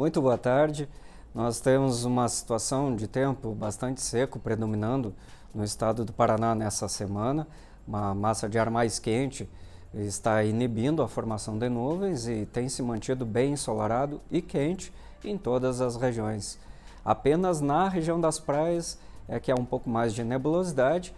Muito boa tarde. Nós temos uma situação de tempo bastante seco predominando no estado do Paraná nessa semana. Uma massa de ar mais quente está inibindo a formação de nuvens e tem se mantido bem ensolarado e quente em todas as regiões. Apenas na região das praias é que há um pouco mais de nebulosidade,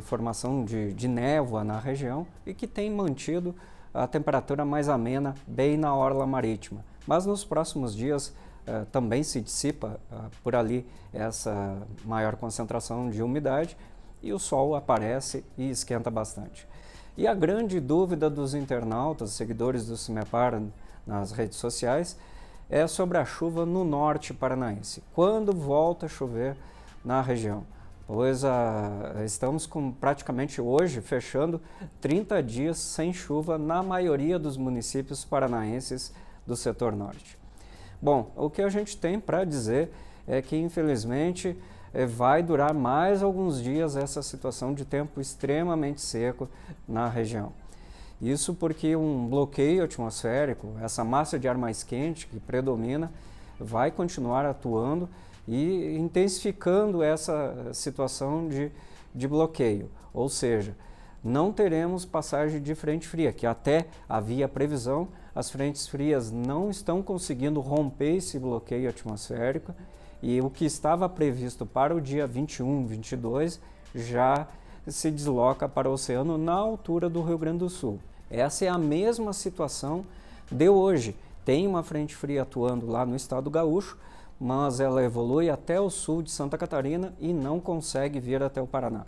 formação de, de névoa na região e que tem mantido a temperatura mais amena bem na orla marítima. Mas nos próximos dias uh, também se dissipa uh, por ali essa maior concentração de umidade e o sol aparece e esquenta bastante. E a grande dúvida dos internautas, seguidores do CIMEPAR nas redes sociais, é sobre a chuva no norte paranaense. Quando volta a chover na região? pois ah, estamos com praticamente hoje fechando 30 dias sem chuva na maioria dos municípios paranaenses do setor norte. Bom, o que a gente tem para dizer é que infelizmente eh, vai durar mais alguns dias essa situação de tempo extremamente seco na região. Isso porque um bloqueio atmosférico, essa massa de ar mais quente que predomina, vai continuar atuando e intensificando essa situação de, de bloqueio. Ou seja, não teremos passagem de frente fria, que até havia previsão, as frentes frias não estão conseguindo romper esse bloqueio atmosférico e o que estava previsto para o dia 21, 22 já se desloca para o oceano na altura do Rio Grande do Sul. Essa é a mesma situação de hoje. Tem uma frente fria atuando lá no estado gaúcho, mas ela evolui até o sul de Santa Catarina e não consegue vir até o Paraná.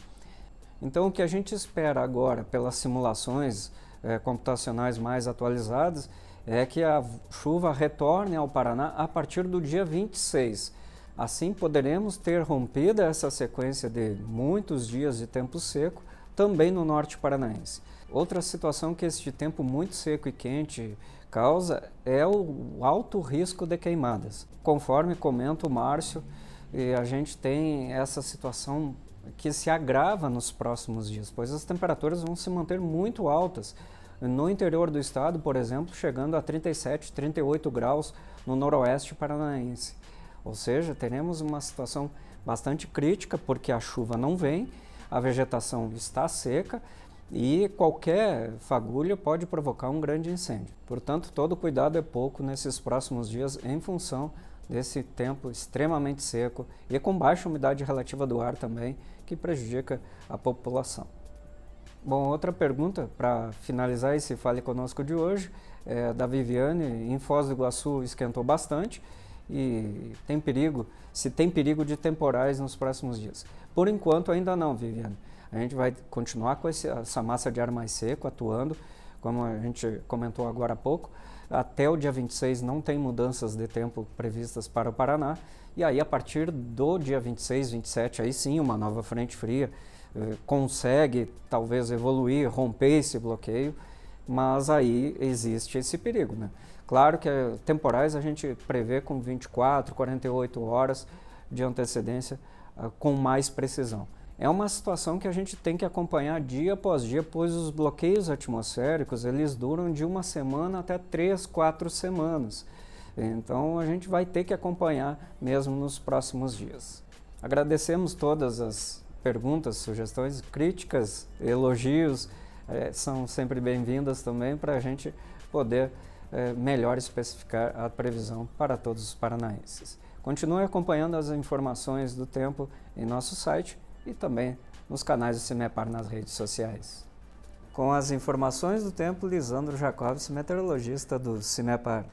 Então, o que a gente espera agora, pelas simulações é, computacionais mais atualizadas, é que a chuva retorne ao Paraná a partir do dia 26. Assim, poderemos ter rompido essa sequência de muitos dias de tempo seco também no norte paranaense. Outra situação que este tempo muito seco e quente causa é o alto risco de queimadas. Conforme comenta o Márcio, a gente tem essa situação que se agrava nos próximos dias, pois as temperaturas vão se manter muito altas. No interior do estado, por exemplo, chegando a 37, 38 graus no noroeste paranaense. Ou seja, teremos uma situação bastante crítica porque a chuva não vem, a vegetação está seca e qualquer fagulha pode provocar um grande incêndio. Portanto, todo cuidado é pouco nesses próximos dias em função desse tempo extremamente seco e com baixa umidade relativa do ar também, que prejudica a população. Bom, outra pergunta para finalizar esse Fale Conosco de hoje é da Viviane. Em Foz do Iguaçu esquentou bastante e tem perigo, se tem perigo de temporais nos próximos dias. Por enquanto ainda não, Viviane. A gente vai continuar com esse, essa massa de ar mais seco atuando, como a gente comentou agora há pouco. Até o dia 26 não tem mudanças de tempo previstas para o Paraná. E aí, a partir do dia 26, 27, aí sim, uma nova frente fria eh, consegue talvez evoluir, romper esse bloqueio, mas aí existe esse perigo. Né? Claro que eh, temporais a gente prevê com 24, 48 horas de antecedência uh, com mais precisão. É uma situação que a gente tem que acompanhar dia após dia, pois os bloqueios atmosféricos eles duram de uma semana até três, quatro semanas. Então a gente vai ter que acompanhar mesmo nos próximos dias. Agradecemos todas as perguntas, sugestões, críticas, elogios, é, são sempre bem-vindas também para a gente poder é, melhor especificar a previsão para todos os paranaenses. Continue acompanhando as informações do tempo em nosso site e também nos canais do CIMEPAR nas redes sociais. Com as informações do tempo, Lisandro Jacobs, meteorologista do CIMEPAR.